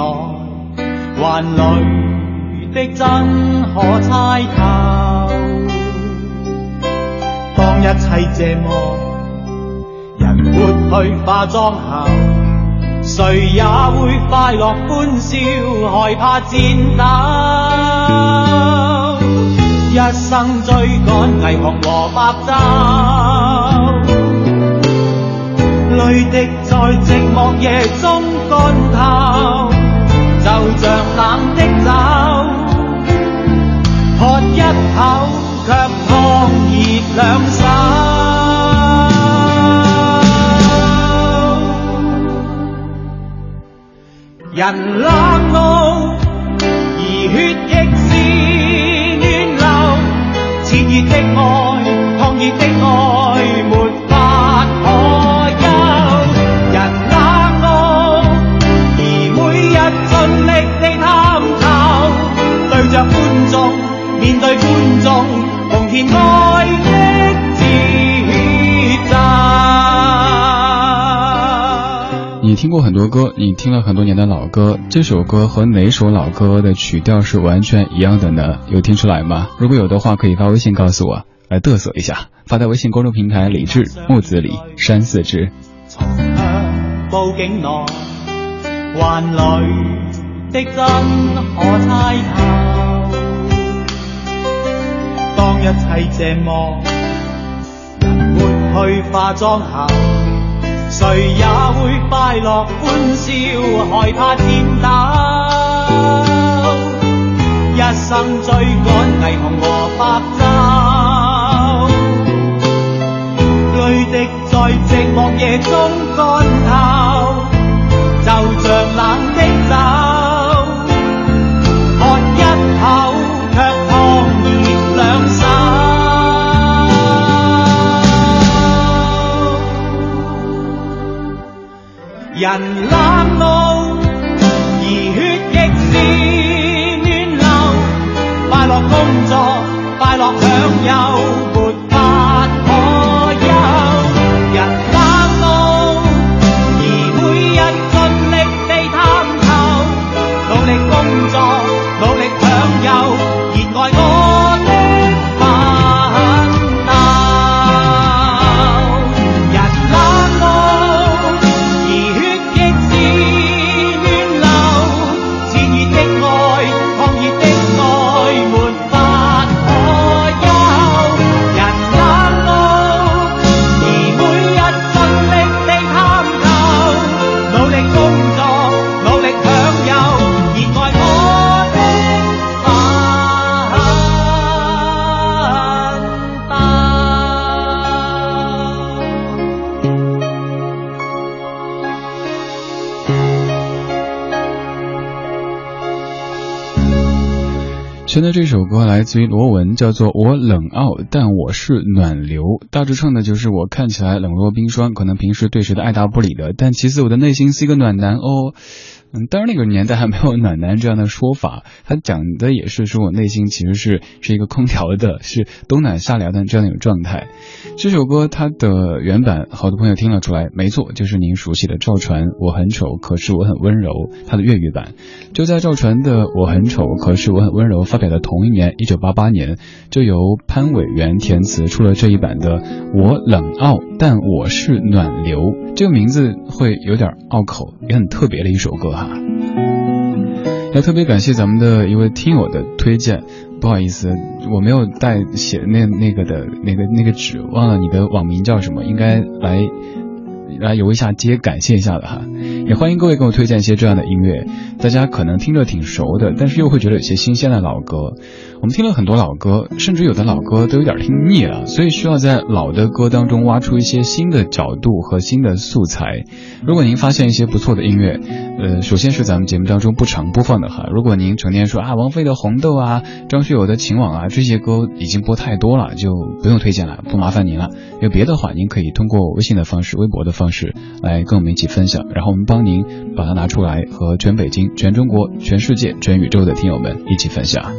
内，幻里的真可猜透。当一切这么人抹去化妆后，谁也会快乐欢笑，害怕战斗。一生追赶霓虹和白昼。泪滴在寂寞夜中干透，就像冷的酒，喝一口却烫热两手。人冷傲，而血亦是暖流，炽热的爱，烫热的爱，对观众，同填爱的节奏。你听过很多歌，你听了很多年的老歌，这首歌和哪首老歌的曲调是完全一样的呢？有听出来吗？如果有的话，可以发微信告诉我，来嘚瑟一下。发在微信公众平台李志木子李山四枝。藏向布景内，幻里的真可猜透。当一切这么人抹去化妆后，谁也会快乐欢笑，害怕战斗。一生追赶霓虹和白昼，泪滴在寂寞夜中干现在这首歌来自于罗文，叫做《我冷傲，但我是暖流》。大致唱的就是我看起来冷若冰霜，可能平时对谁都爱答不理的，但其实我的内心是一个暖男哦。嗯，当然那个年代还没有“暖男”这样的说法，他讲的也是说我内心其实是是一个空调的，是冬暖夏凉的这样一种状态。这首歌它的原版，好多朋友听了出来，没错，就是您熟悉的赵传《我很丑，可是我很温柔》。它的粤语版就在赵传的《我很丑，可是我很温柔》发表的同一年，一九八八年，就由潘伟元填词出了这一版的《我冷傲，但我是暖流》。这个名字会有点拗口，也很特别的一首歌哈。要特别感谢咱们的一位听友的推荐，不好意思，我没有带写那那个的那个那个纸，忘了你的网名叫什么，应该来来游一下街，感谢一下的哈。也欢迎各位给我推荐一些这样的音乐，大家可能听着挺熟的，但是又会觉得有些新鲜的老歌。我们听了很多老歌，甚至有的老歌都有点听腻了，所以需要在老的歌当中挖出一些新的角度和新的素材。如果您发现一些不错的音乐，呃，首先是咱们节目当中不常播放的哈。如果您成天说啊，王菲的《红豆》啊，张学友的《情网》啊，这些歌已经播太多了，就不用推荐了，不麻烦您了。有别的话，您可以通过微信的方式、微博的方式来跟我们一起分享，然后我们帮您把它拿出来和全北京、全中国、全世界、全宇宙的听友们一起分享。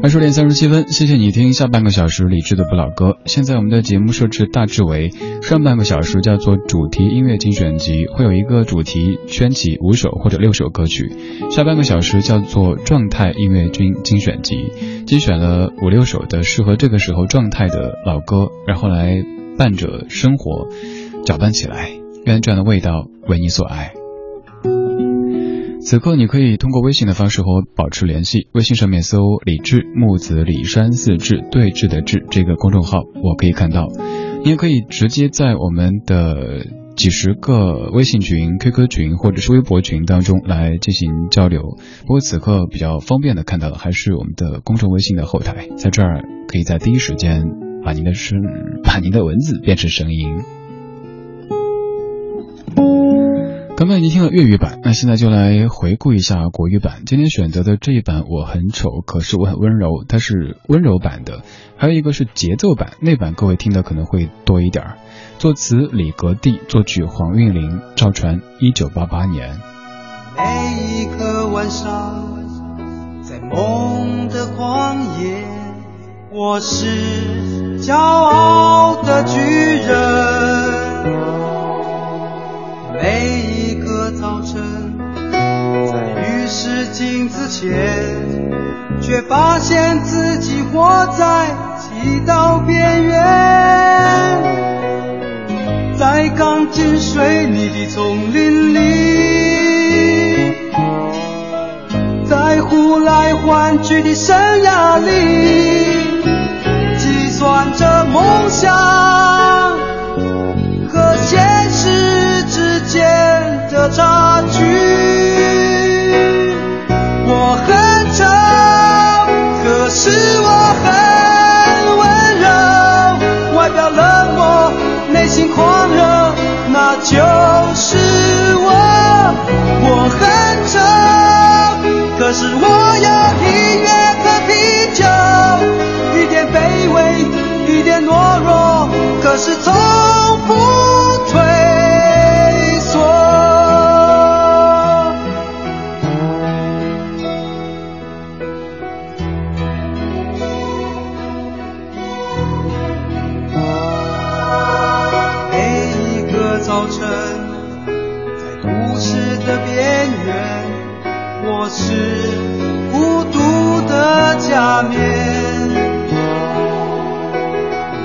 二十点三十七分，谢谢你听下半个小时理智的不老歌。现在我们的节目设置大致为上半个小时叫做主题音乐精选集，会有一个主题圈起五首或者六首歌曲；下半个小时叫做状态音乐精精选集，精选了五六首的适合这个时候状态的老歌，然后来伴着生活搅拌起来，愿这样的味道为你所爱。此刻你可以通过微信的方式和我保持联系，微信上面搜“李志木子李山四志对峙的志”这个公众号，我可以看到。你也可以直接在我们的几十个微信群、QQ 群或者是微博群当中来进行交流。不过此刻比较方便的看到的还是我们的公众微信的后台，在这儿可以在第一时间把您的声、把您的文字变成声音。刚刚已经听了粤语版，那现在就来回顾一下国语版。今天选择的这一版我很丑，可是我很温柔，它是温柔版的。还有一个是节奏版，那版各位听的可能会多一点儿。作词李格弟，作曲黄韵玲，赵传，一九八八年。每一个晚上，在梦的旷野，我是骄傲的巨人。每是镜子前，却发现自己活在祈祷边缘，在钢筋水泥的丛林里，在呼来唤去的生涯里，计算着梦想。的边缘，我是孤独的假面，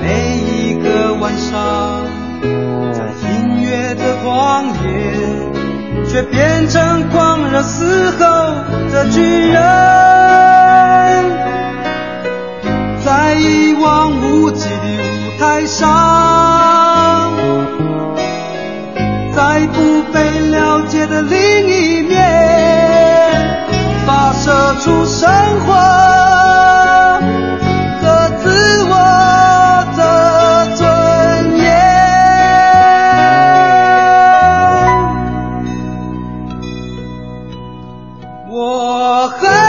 每一个晚上，在音乐的旷野，却变成狂热嘶吼的巨人，在一望无际的舞台上，的另一面，发射出生活和自我的尊严。我恨。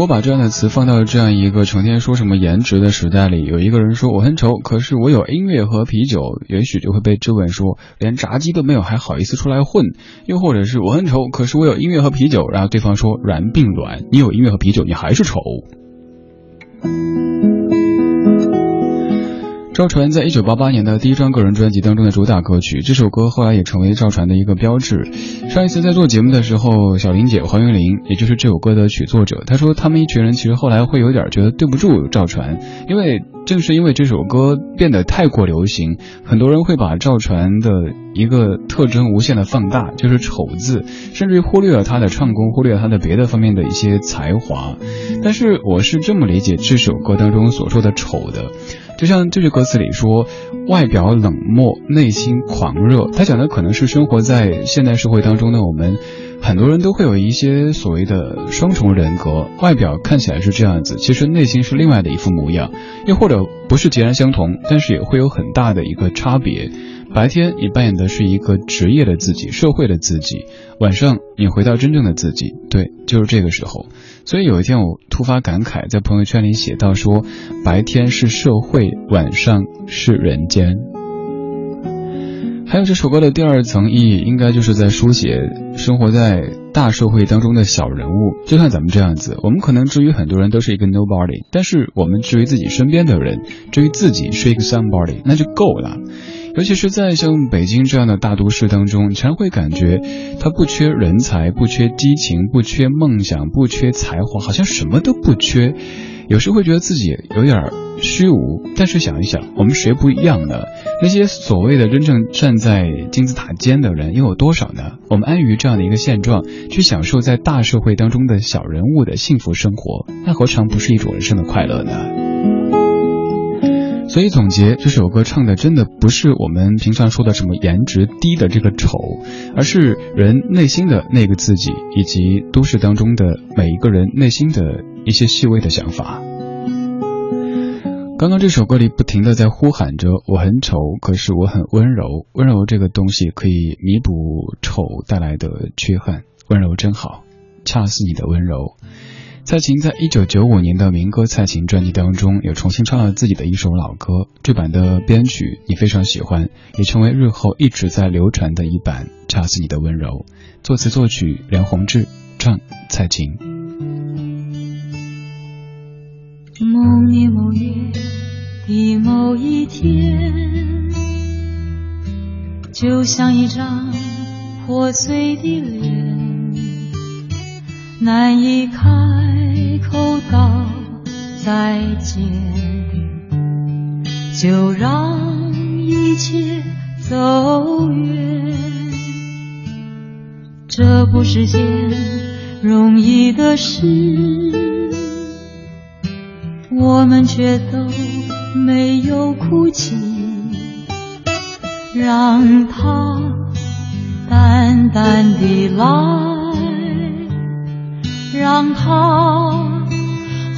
我把这样的词放到这样一个成天说什么颜值的时代里，有一个人说我很丑，可是我有音乐和啤酒，也许就会被质问说连炸鸡都没有，还好意思出来混？又或者是我很丑，可是我有音乐和啤酒，然后对方说软并卵，你有音乐和啤酒，你还是丑。赵传在一九八八年的第一张个人专辑当中的主打歌曲，这首歌后来也成为赵传的一个标志。上一次在做节目的时候，小玲姐黄云玲，也就是这首歌的曲作者，她说他们一群人其实后来会有点觉得对不住赵传，因为正是因为这首歌变得太过流行，很多人会把赵传的一个特征无限的放大，就是丑字，甚至于忽略了他的唱功，忽略了他的别的方面的一些才华。但是我是这么理解这首歌当中所说的丑的。就像这句歌词里说，外表冷漠，内心狂热。他讲的可能是生活在现代社会当中的我们，很多人都会有一些所谓的双重人格，外表看起来是这样子，其实内心是另外的一副模样，又或者不是截然相同，但是也会有很大的一个差别。白天你扮演的是一个职业的自己，社会的自己；晚上你回到真正的自己，对，就是这个时候。所以有一天我突发感慨，在朋友圈里写到说：白天是社会，晚上是人间。还有这首歌的第二层意义，应该就是在书写生活在大社会当中的小人物，就像咱们这样子。我们可能至于很多人都是一个 nobody，但是我们至于自己身边的人，至于自己是一个 somebody，那就够了。尤其是在像北京这样的大都市当中，常会感觉他不缺人才，不缺激情，不缺梦想，不缺才华，好像什么都不缺。有时会觉得自己有点虚无，但是想一想，我们谁不一样呢？那些所谓的真正站在金字塔尖的人又有多少呢？我们安于这样的一个现状，去享受在大社会当中的小人物的幸福生活，那何尝不是一种人生的快乐呢？所以总结这首歌唱的真的不是我们平常说的什么颜值低的这个丑，而是人内心的那个自己，以及都市当中的每一个人内心的一些细微的想法。刚刚这首歌里不停的在呼喊着我很丑，可是我很温柔。温柔这个东西可以弥补丑带来的缺憾，温柔真好，恰似你的温柔。蔡琴在一九九五年的民歌《蔡琴》专辑当中，有重新唱了自己的一首老歌，这版的编曲你非常喜欢，也成为日后一直在流传的一版《恰似你的温柔》。作词作曲梁宏志，唱蔡琴。某年某月的某一天，就像一张破碎的脸。难以开口道再见，就让一切走远。这不是件容易的事，我们却都没有哭泣，让它淡淡的来。让它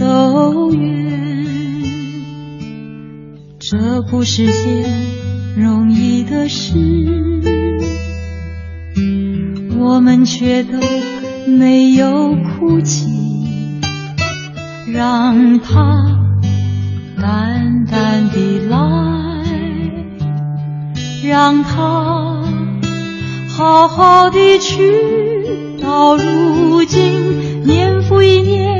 走远。这不是件容易的事，我们却都没有哭泣。让它淡淡的来，让他好好的去。到如今，年复一年，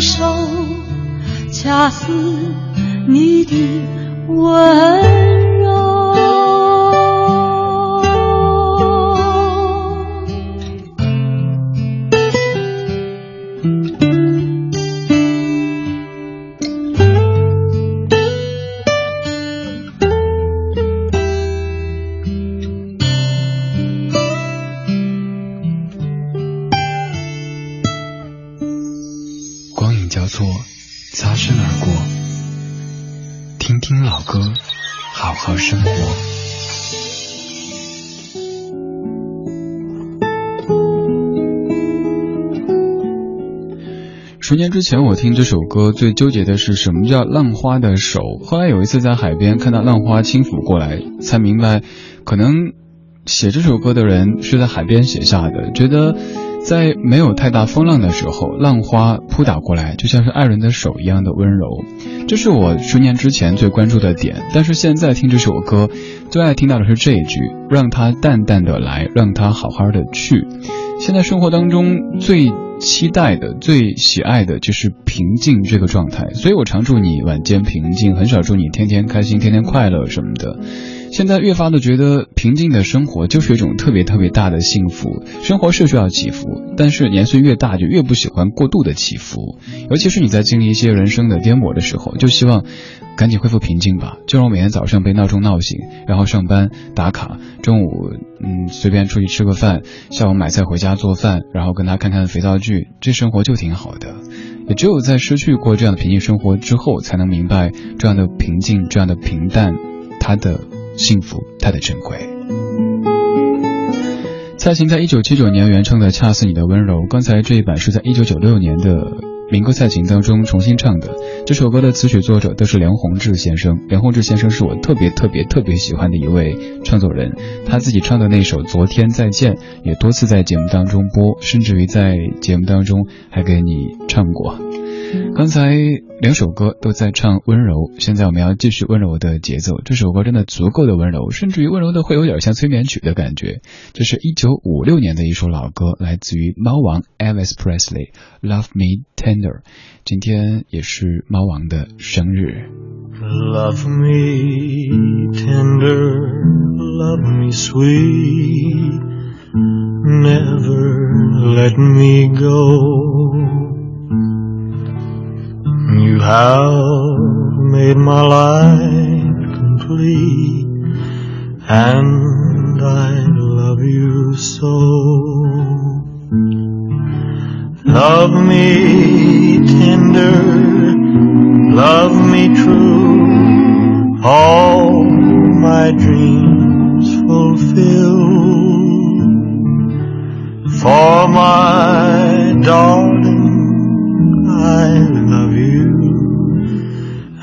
手，恰似你的吻。十年之前，我听这首歌最纠结的是什么叫浪花的手。后来有一次在海边看到浪花轻抚过来，才明白，可能写这首歌的人是在海边写下的，觉得在没有太大风浪的时候，浪花扑打过来就像是爱人的手一样的温柔。这是我十年之前最关注的点，但是现在听这首歌，最爱听到的是这一句：让它淡淡的来，让它好好的去。现在生活当中最。期待的最喜爱的就是平静这个状态，所以我常祝你晚间平静，很少祝你天天开心、天天快乐什么的。现在越发的觉得平静的生活就是一种特别特别大的幸福。生活是需要起伏，但是年岁越大就越不喜欢过度的起伏，尤其是你在经历一些人生的颠簸的时候，就希望赶紧恢复平静吧。就让我每天早上被闹钟闹醒，然后上班打卡，中午嗯随便出去吃个饭，下午买菜回家做饭，然后跟他看看肥皂剧，这生活就挺好的。也只有在失去过这样的平静生活之后，才能明白这样的平静、这样的平淡，它的。幸福，它的珍贵。蔡琴在一九七九年原唱的《恰似你的温柔》，刚才这一版是在一九九六年的民歌赛琴当中重新唱的。这首歌的词曲作者都是梁鸿志先生，梁鸿志先生是我特别特别特别喜欢的一位创作人。他自己唱的那首《昨天再见》也多次在节目当中播，甚至于在节目当中还给你唱过。刚才两首歌都在唱温柔，现在我们要继续温柔的节奏。这首歌真的足够的温柔，甚至于温柔的会有点像催眠曲的感觉。这是一九五六年的一首老歌，来自于猫王 Elvis Presley，《Love Me Tender》。今天也是猫王的生日。Love me tender, love me sweet, never let me go. You have made my life complete, and I love you so. Love me tender, love me true, all my dreams fulfill. For my darling, I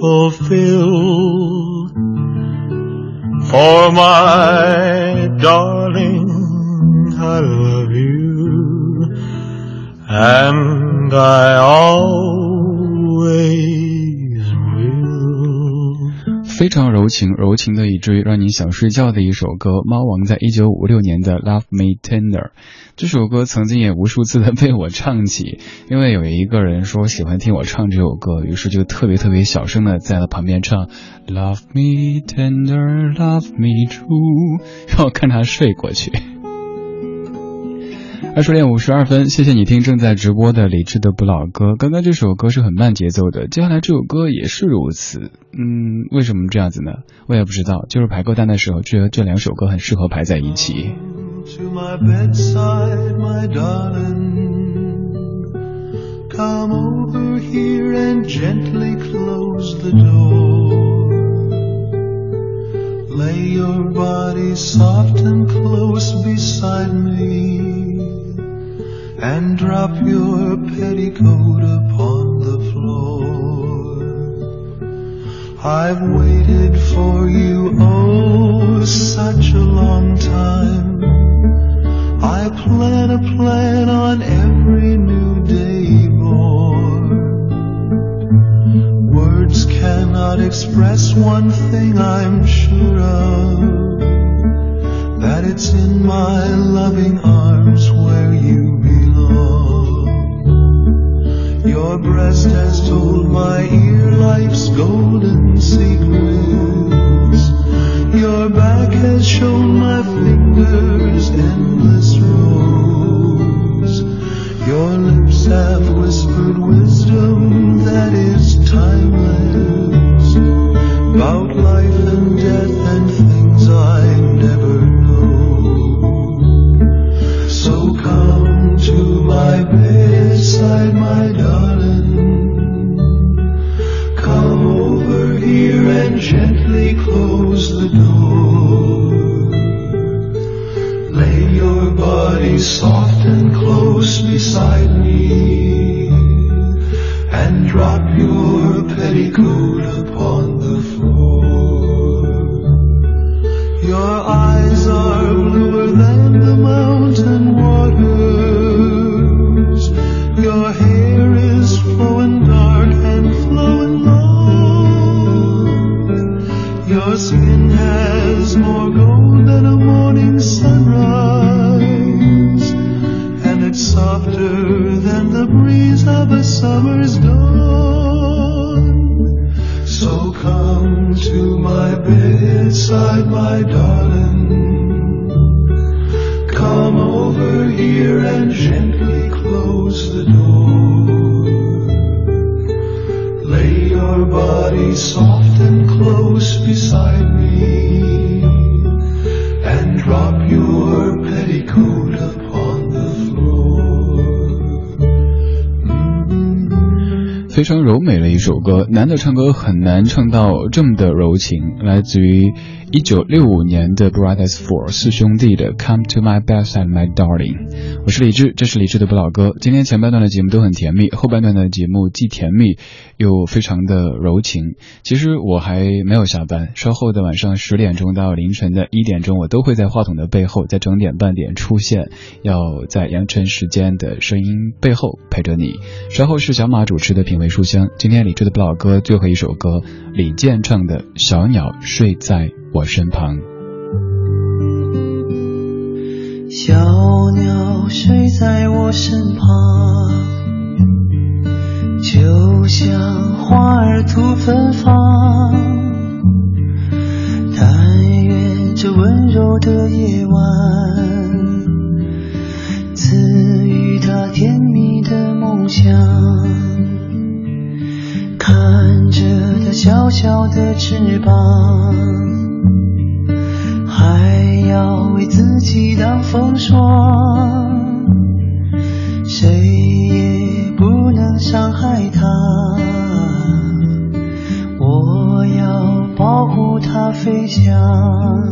fulfill. For my darling, I love you, and I always. 非常柔情，柔情的以至于让你想睡觉的一首歌，猫王在一九五六年的《Love Me Tender》这首歌曾经也无数次的被我唱起，因为有一个人说喜欢听我唱这首歌，于是就特别特别小声的在他旁边唱 Love Me Tender, Love Me True，让我看他睡过去。二十点五十二分，谢谢你听正在直播的李智的不老歌。刚刚这首歌是很慢节奏的，接下来这首歌也是如此。嗯，为什么这样子呢？我也不知道，就是排歌单的时候，觉得这两首歌很适合排在一起。Come over here and gently close the door. Lay your body soft and close beside me. And drop your petticoat upon the floor. I've waited for you, oh, such a long time. I plan a plan on every new day born. Cannot express one thing I'm sure of. That it's in my loving arms where you belong. Your breast has told my ear life's golden secrets. Your back has shown my fingers endless roads. Your lips have whispered wisdom that is timeless. About life and death and things I never softer than the breeze of a summer's dawn. So come to my bedside, my darling. Come over here and gently close the door. Lay your body soft and close beside me. And drop your petticoat 非常柔美的一首歌，男的唱歌很难唱到这么的柔情，来自于一九六五年的 Brothers Four 四兄弟的 Come to my bedside, my darling。我是李志，这是李志的不老歌。今天前半段的节目都很甜蜜，后半段的节目既甜蜜又非常的柔情。其实我还没有下班，稍后的晚上十点钟到凌晨的一点钟，我都会在话筒的背后，在整点半点出现，要在阳晨时间的声音背后陪着你。稍后是小马主持的品味书香，今天李志的不老歌最后一首歌，李健唱的《小鸟睡在我身旁》。小鸟睡在我身旁，就像花儿吐芬芳，但愿这温柔的夜晚，赐予他甜蜜的梦想。看着它小小的翅膀，自己挡风霜。谁也不能伤害它，我要保护它飞翔。